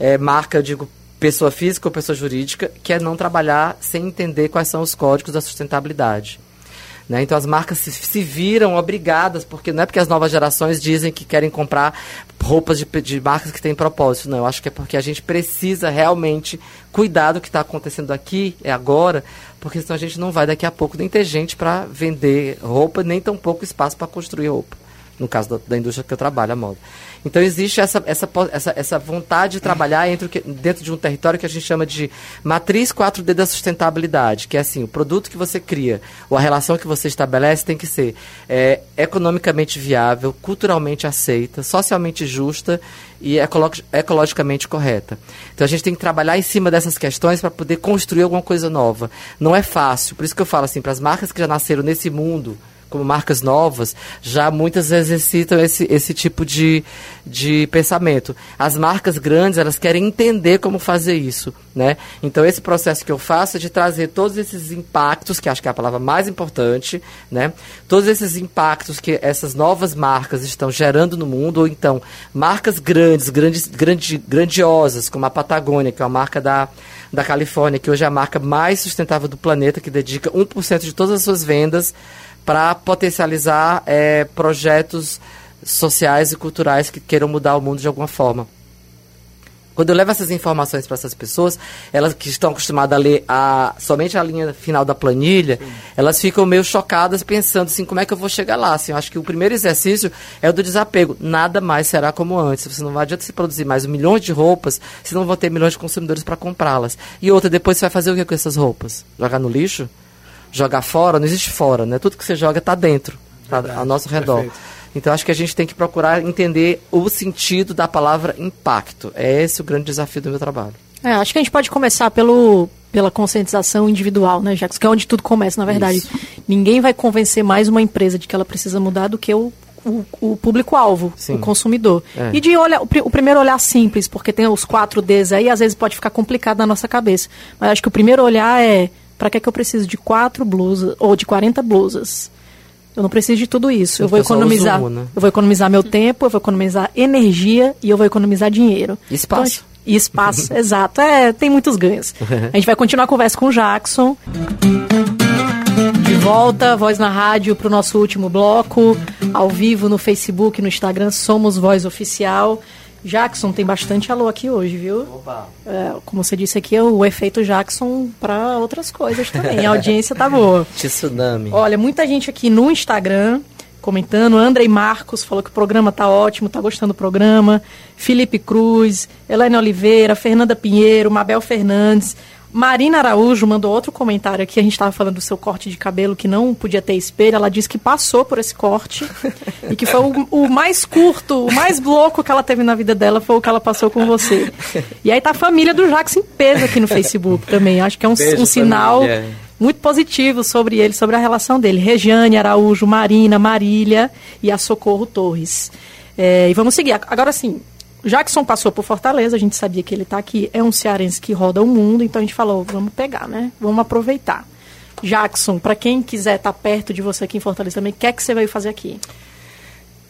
é, marca, eu digo, pessoa física ou pessoa jurídica, que é não trabalhar sem entender quais são os códigos da sustentabilidade. Né? Então as marcas se, se viram obrigadas, porque não é porque as novas gerações dizem que querem comprar roupas de, de marcas que têm propósito, não. Eu acho que é porque a gente precisa realmente cuidar do que está acontecendo aqui, é agora, porque senão a gente não vai daqui a pouco nem ter gente para vender roupa, nem tão pouco espaço para construir roupa. No caso da, da indústria que eu trabalho, a moda. Então existe essa, essa, essa, essa vontade de trabalhar entre dentro de um território que a gente chama de matriz 4D da sustentabilidade, que é assim, o produto que você cria, ou a relação que você estabelece tem que ser é, economicamente viável, culturalmente aceita, socialmente justa e ecolo- ecologicamente correta. Então a gente tem que trabalhar em cima dessas questões para poder construir alguma coisa nova. Não é fácil, por isso que eu falo assim, para as marcas que já nasceram nesse mundo como marcas novas, já muitas exercitam esse, esse tipo de, de pensamento. As marcas grandes, elas querem entender como fazer isso, né? Então, esse processo que eu faço é de trazer todos esses impactos, que acho que é a palavra mais importante, né? Todos esses impactos que essas novas marcas estão gerando no mundo, ou então marcas grandes, grandes grandi, grandiosas, como a Patagônia, que é uma marca da, da Califórnia, que hoje é a marca mais sustentável do planeta, que dedica 1% de todas as suas vendas para potencializar é, projetos sociais e culturais que queiram mudar o mundo de alguma forma. Quando eu levo essas informações para essas pessoas, elas que estão acostumadas a ler a, somente a linha final da planilha, Sim. elas ficam meio chocadas pensando assim, como é que eu vou chegar lá? Assim, eu acho que o primeiro exercício é o do desapego. Nada mais será como antes. Você não adianta se produzir mais milhões de roupas, se não vão ter milhões de consumidores para comprá-las. E outra, depois você vai fazer o que com essas roupas? Jogar no lixo? Jogar fora, não existe fora, né? Tudo que você joga está dentro, tá ao nosso redor. Perfeito. Então acho que a gente tem que procurar entender o sentido da palavra impacto. É esse o grande desafio do meu trabalho. É, acho que a gente pode começar pelo, pela conscientização individual, né, Jacques? Que é onde tudo começa, na verdade. Isso. Ninguém vai convencer mais uma empresa de que ela precisa mudar do que o, o, o público-alvo, o consumidor. É. E de olhar, o, o, primeiro olhar simples, porque tem os quatro Ds aí, às vezes pode ficar complicado na nossa cabeça. Mas acho que o primeiro olhar é para que, é que eu preciso de quatro blusas ou de 40 blusas? Eu não preciso de tudo isso. Eu vou economizar. né? Eu vou economizar meu tempo, eu vou economizar energia e eu vou economizar dinheiro. Espaço. Então, e espaço, exato. É, tem muitos ganhos. A gente vai continuar a conversa com o Jackson. De volta, voz na rádio para o nosso último bloco, ao vivo no Facebook, no Instagram, somos Voz Oficial. Jackson tem bastante alô aqui hoje, viu? Opa. É, como você disse aqui, é o efeito Jackson para outras coisas também. A audiência tá boa. Tsunami. Olha, muita gente aqui no Instagram comentando. Andrei Marcos falou que o programa tá ótimo, tá gostando do programa. Felipe Cruz, Helene Oliveira, Fernanda Pinheiro, Mabel Fernandes. Marina Araújo mandou outro comentário aqui. A gente estava falando do seu corte de cabelo que não podia ter espelho. Ela disse que passou por esse corte e que foi o, o, mais curto, o mais louco que ela teve na vida dela foi o que ela passou com você. E aí tá a família do Jackson em peso aqui no Facebook também. Acho que é um, Beijo, um sinal muito positivo sobre ele, sobre a relação dele. Regiane Araújo, Marina, Marília e a Socorro Torres. É, e vamos seguir. Agora sim, Jackson passou por Fortaleza, a gente sabia que ele está aqui, é um cearense que roda o mundo, então a gente falou, vamos pegar, né? Vamos aproveitar. Jackson, para quem quiser estar tá perto de você aqui em Fortaleza também, o que é que você veio fazer aqui?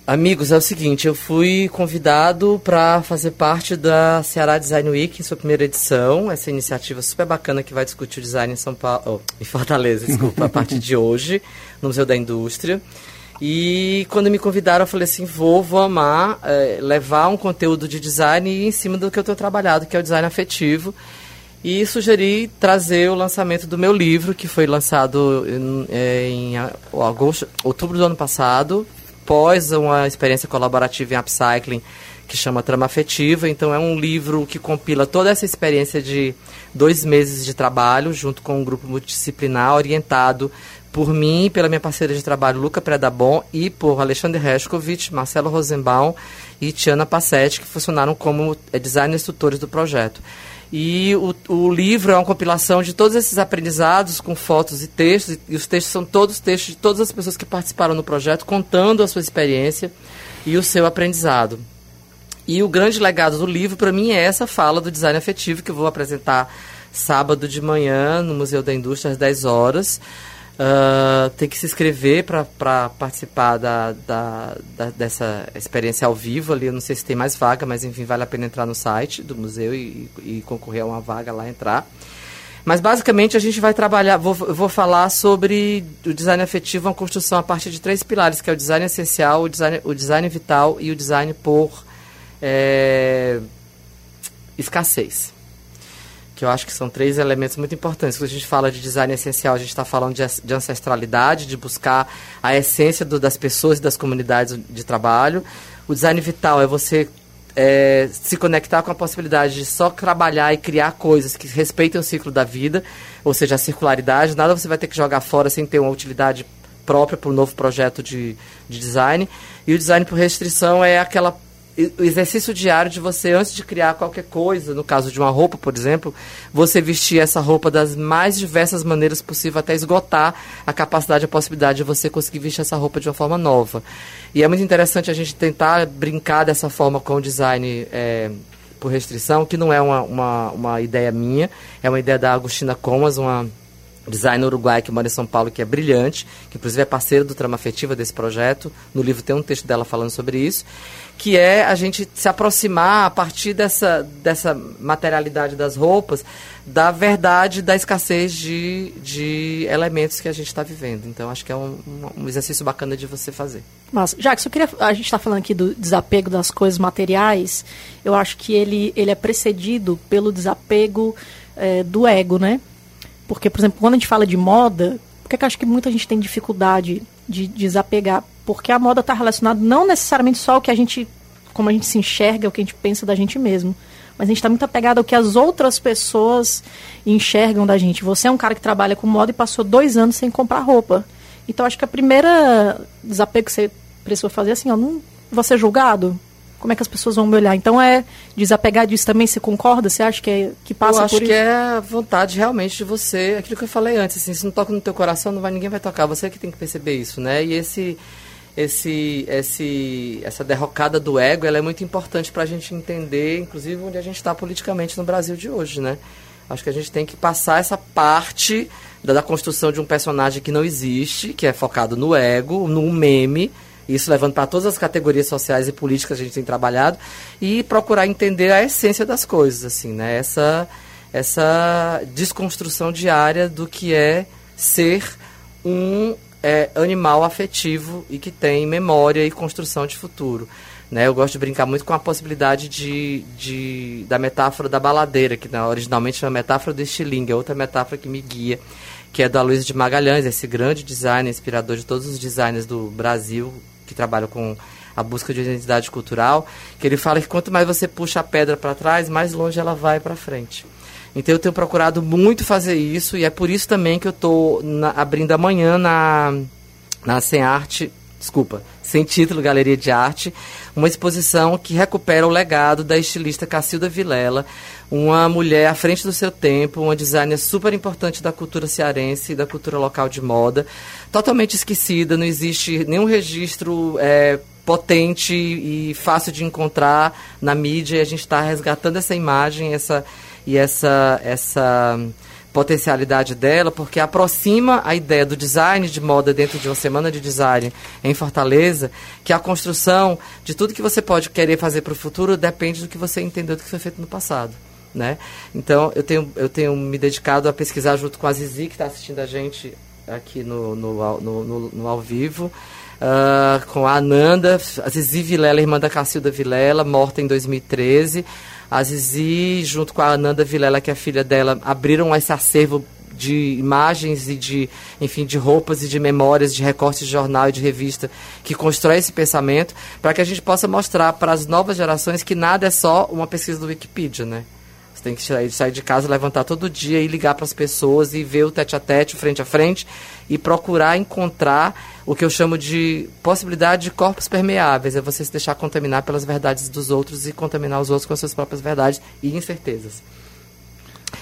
Amigos, é o seguinte, eu fui convidado para fazer parte da Ceará Design Week em sua primeira edição, essa iniciativa super bacana que vai discutir o design em São Paulo, oh, em Fortaleza, desculpa, a partir de hoje, no Museu da Indústria. E quando me convidaram, eu falei assim: vou, vou amar é, levar um conteúdo de design em cima do que eu estou trabalhado, que é o design afetivo. E sugeri trazer o lançamento do meu livro, que foi lançado em, é, em agosto, outubro do ano passado, pós uma experiência colaborativa em upcycling que chama Trama Afetiva. Então é um livro que compila toda essa experiência de dois meses de trabalho junto com um grupo multidisciplinar orientado por mim, pela minha parceira de trabalho Luca Predabon e por Alexandre Rescovich, Marcelo Rosenbaum e Tiana Passetti, que funcionaram como é, designers tutores do projeto. E o, o, livro é uma compilação de todos esses aprendizados com fotos e textos, e os textos são todos textos de todas as pessoas que participaram no projeto, contando a sua experiência e o seu aprendizado. E o grande legado do livro, para mim, é essa fala do design afetivo que eu vou apresentar sábado de manhã no Museu da Indústria às 10 horas. Uh, tem que se inscrever para participar da, da, da, dessa experiência ao vivo ali. Eu não sei se tem mais vaga, mas enfim, vale a pena entrar no site do museu e, e concorrer a uma vaga lá entrar. Mas basicamente a gente vai trabalhar, vou, vou falar sobre o design afetivo, uma construção a partir de três pilares, que é o design essencial, o design, o design vital e o design por é, escassez que eu acho que são três elementos muito importantes. Quando a gente fala de design essencial, a gente está falando de, de, ancestralidade, de buscar a essência do, das pessoas e das comunidades de trabalho. O design vital é você é, se conectar com a possibilidade de só trabalhar e criar coisas que respeitem o ciclo da vida, ou seja, a circularidade. Nada você vai ter que jogar fora sem ter uma utilidade própria para o novo projeto de, de design. E o design por restrição é aquela o exercício diário de você, antes de criar qualquer coisa, no caso de uma roupa, por exemplo, você vestir essa roupa das mais diversas maneiras possível até esgotar a capacidade, a possibilidade de você conseguir vestir essa roupa de uma forma nova. E é muito interessante a gente tentar brincar dessa forma com o design é, por restrição, que não é uma, uma, uma ideia minha, é uma ideia da Agostina Comas, uma designer uruguaia que mora em São Paulo, que é brilhante, que inclusive é parceiro do Trama Afetiva desse projeto. No livro tem um texto dela falando sobre isso, que é a gente se aproximar a partir dessa, dessa materialidade das roupas, da verdade da escassez de, de elementos que a gente está vivendo. Então acho que é um, um exercício bacana de você fazer. Mas, Jackson, eu queria, a gente está falando aqui do desapego das coisas materiais. Eu acho que ele, ele é precedido pelo desapego eh, do ego, né? Porque, por exemplo, quando a gente fala de moda, por que, que eu acho que muita gente tem dificuldade de desapegar? Porque a moda está relacionada não necessariamente só ao que a gente, como a gente se enxerga, o que a gente pensa da gente mesmo. Mas a gente está muito apegado ao que as outras pessoas enxergam da gente. Você é um cara que trabalha com moda e passou dois anos sem comprar roupa. Então acho que a primeira desapego que você precisou fazer é assim, ó, não vou ser julgado. Como é que as pessoas vão me olhar? Então é desapegar disso também, você concorda? Você acha que, é, que passa eu acho por que isso? é a vontade realmente de você, aquilo que eu falei antes, assim, se não toca no teu coração, não vai, ninguém vai tocar, você que tem que perceber isso, né? E esse, esse, esse, essa derrocada do ego, ela é muito importante para a gente entender, inclusive, onde a gente está politicamente no Brasil de hoje, né? Acho que a gente tem que passar essa parte da, da construção de um personagem que não existe, que é focado no ego, no meme, isso levando para todas as categorias sociais e políticas que a gente tem trabalhado, e procurar entender a essência das coisas, assim, né? Essa, essa desconstrução diária do que é ser um é, animal afetivo e que tem memória e construção de futuro. Né? Eu gosto de brincar muito com a possibilidade de, de, da metáfora da baladeira, que né, originalmente chama metáfora do estilingue, é outra metáfora que me guia, que é do Aloysio de Magalhães, esse grande designer, inspirador de todos os designers do Brasil, que trabalham com a busca de identidade cultural, que ele fala que quanto mais você puxa a pedra para trás, mais longe ela vai para frente. Então eu tenho procurado muito fazer isso e é por isso também que eu estou abrindo amanhã na, na Sem Arte, desculpa, Sem Título Galeria de Arte, uma exposição que recupera o legado da estilista Cacilda Vilela, uma mulher à frente do seu tempo, uma designer super importante da cultura cearense e da cultura local de moda, totalmente esquecida, não existe nenhum registro é, potente e fácil de encontrar na mídia e a gente está resgatando essa imagem, essa e essa, essa potencialidade dela, porque aproxima a ideia do design de moda dentro de uma semana de design em Fortaleza, que a construção de tudo que você pode querer fazer para o futuro depende do que você entendeu do que foi feito no passado. Né? Então, eu tenho, eu tenho me dedicado a pesquisar junto com a Zizi, que está assistindo a gente aqui no, no, no, no, no ao vivo, uh, com a Ananda, a Zizi Vilela, irmã da Cacilda Vilela, morta em 2013. A Zizi, junto com a Ananda Vilela, que é a filha dela, abriram esse acervo de imagens e de, enfim, de roupas e de memórias, de recortes de jornal e de revista que constrói esse pensamento, para que a gente possa mostrar para as novas gerações que nada é só uma pesquisa do Wikipedia, né? Tem que sair, de casa, levantar todo dia e ligar para as pessoas e ver o tete a tete, frente a frente, e procurar encontrar o que eu chamo de possibilidade de corpos permeáveis. É você se deixar contaminar pelas verdades dos outros e contaminar os outros com as suas próprias verdades e incertezas.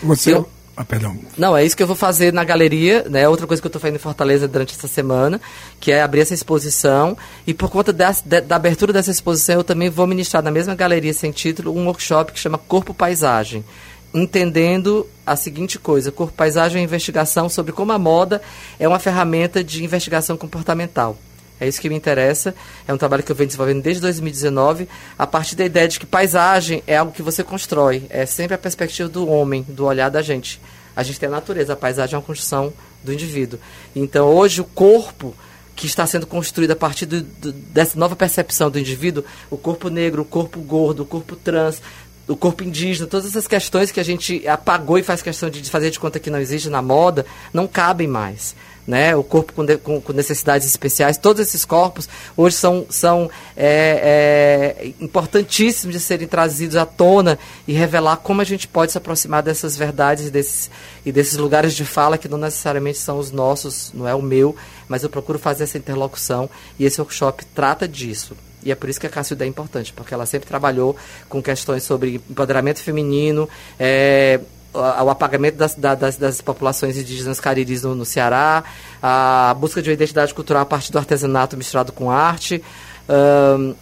Você. Eu- Ah, perdão. Não, é isso que eu vou fazer na galeria, né? Outra coisa que eu estou fazendo em Fortaleza durante essa semana, que é abrir essa exposição. E por conta das- da, da abertura dessa exposição, eu também vou ministrar na mesma galeria sem título um workshop que chama Corpo Paisagem. Entendendo a seguinte coisa: Corpo Paisagem é investigação sobre como a moda é uma ferramenta de investigação comportamental. É isso que me interessa. É um trabalho que eu venho desenvolvendo desde 2019, a partir da ideia de que paisagem é algo que você constrói. É sempre a perspectiva do homem, do olhar da gente. A gente tem a natureza, a paisagem é uma construção do indivíduo. Então, hoje, o corpo que está sendo construído a partir do- do- dessa nova percepção do indivíduo, o corpo negro, o corpo gordo, o corpo trans, o corpo indígena, todas essas questões que a gente apagou e faz questão de fazer de conta que não existe na moda, não cabem mais. Né, o corpo com, de, com, com, necessidades especiais, todos esses corpos hoje são, são é, é, importantíssimos de serem trazidos à tona e revelar como a gente pode se aproximar dessas verdades e desses, e desses lugares de fala que não necessariamente são os nossos, não é o meu, mas eu procuro fazer essa interlocução e esse workshop trata disso. E é por isso que a Cacilda é importante, porque ela sempre trabalhou com questões sobre empoderamento feminino, é, o apagamento das, das, das, populações indígenas cariris no, no, Ceará, a busca de uma identidade cultural a partir do artesanato misturado com arte,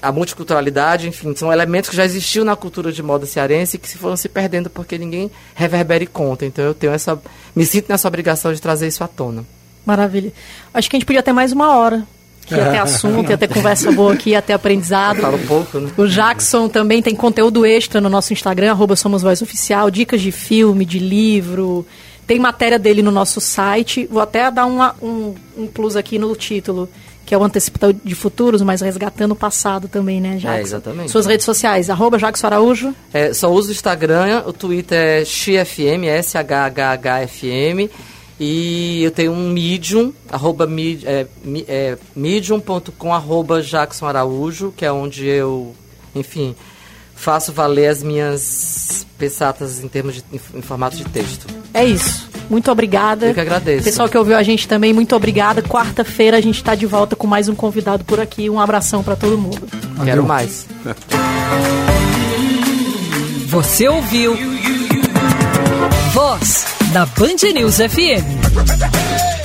a multiculturalidade, enfim, são elementos que já existiam na cultura de moda cearense que se foram se perdendo porque ninguém reverbera e conta. Então eu tenho essa, me sinto nessa obrigação de trazer isso à tona. Maravilha. Acho que a gente podia ter mais uma hora que ia ter assunto, ia ter conversa boa aqui, ia ter aprendizado. Fala um pouco, né? O Jackson também tem conteúdo extra no nosso Instagram, arroba Somos Voz Oficial, dicas de filme, de livro. Tem matéria dele no nosso site. Vou até dar uma, um, um plus aqui no título, que é o antecipador de futuros, mas resgatando o passado também, né, Jackson? É, exatamente. Suas redes sociais, arroba Jackson Araújo. É, só uso o Instagram, o Twitter é XFM, S-H-H-H-F-M. E eu tenho um Medium, arroba é, é, medium.com, arroba Jackson Araújo, que é onde eu, enfim, faço valer as minhas pensatas em termos de em formato de texto. É isso. Muito obrigada. Eu que agradeço. Pessoal que ouviu a gente também, muito obrigada. Quarta-feira a gente está de volta com mais um convidado por aqui. Um abração para todo mundo. Quero mais. Você ouviu Voz da Band News FM.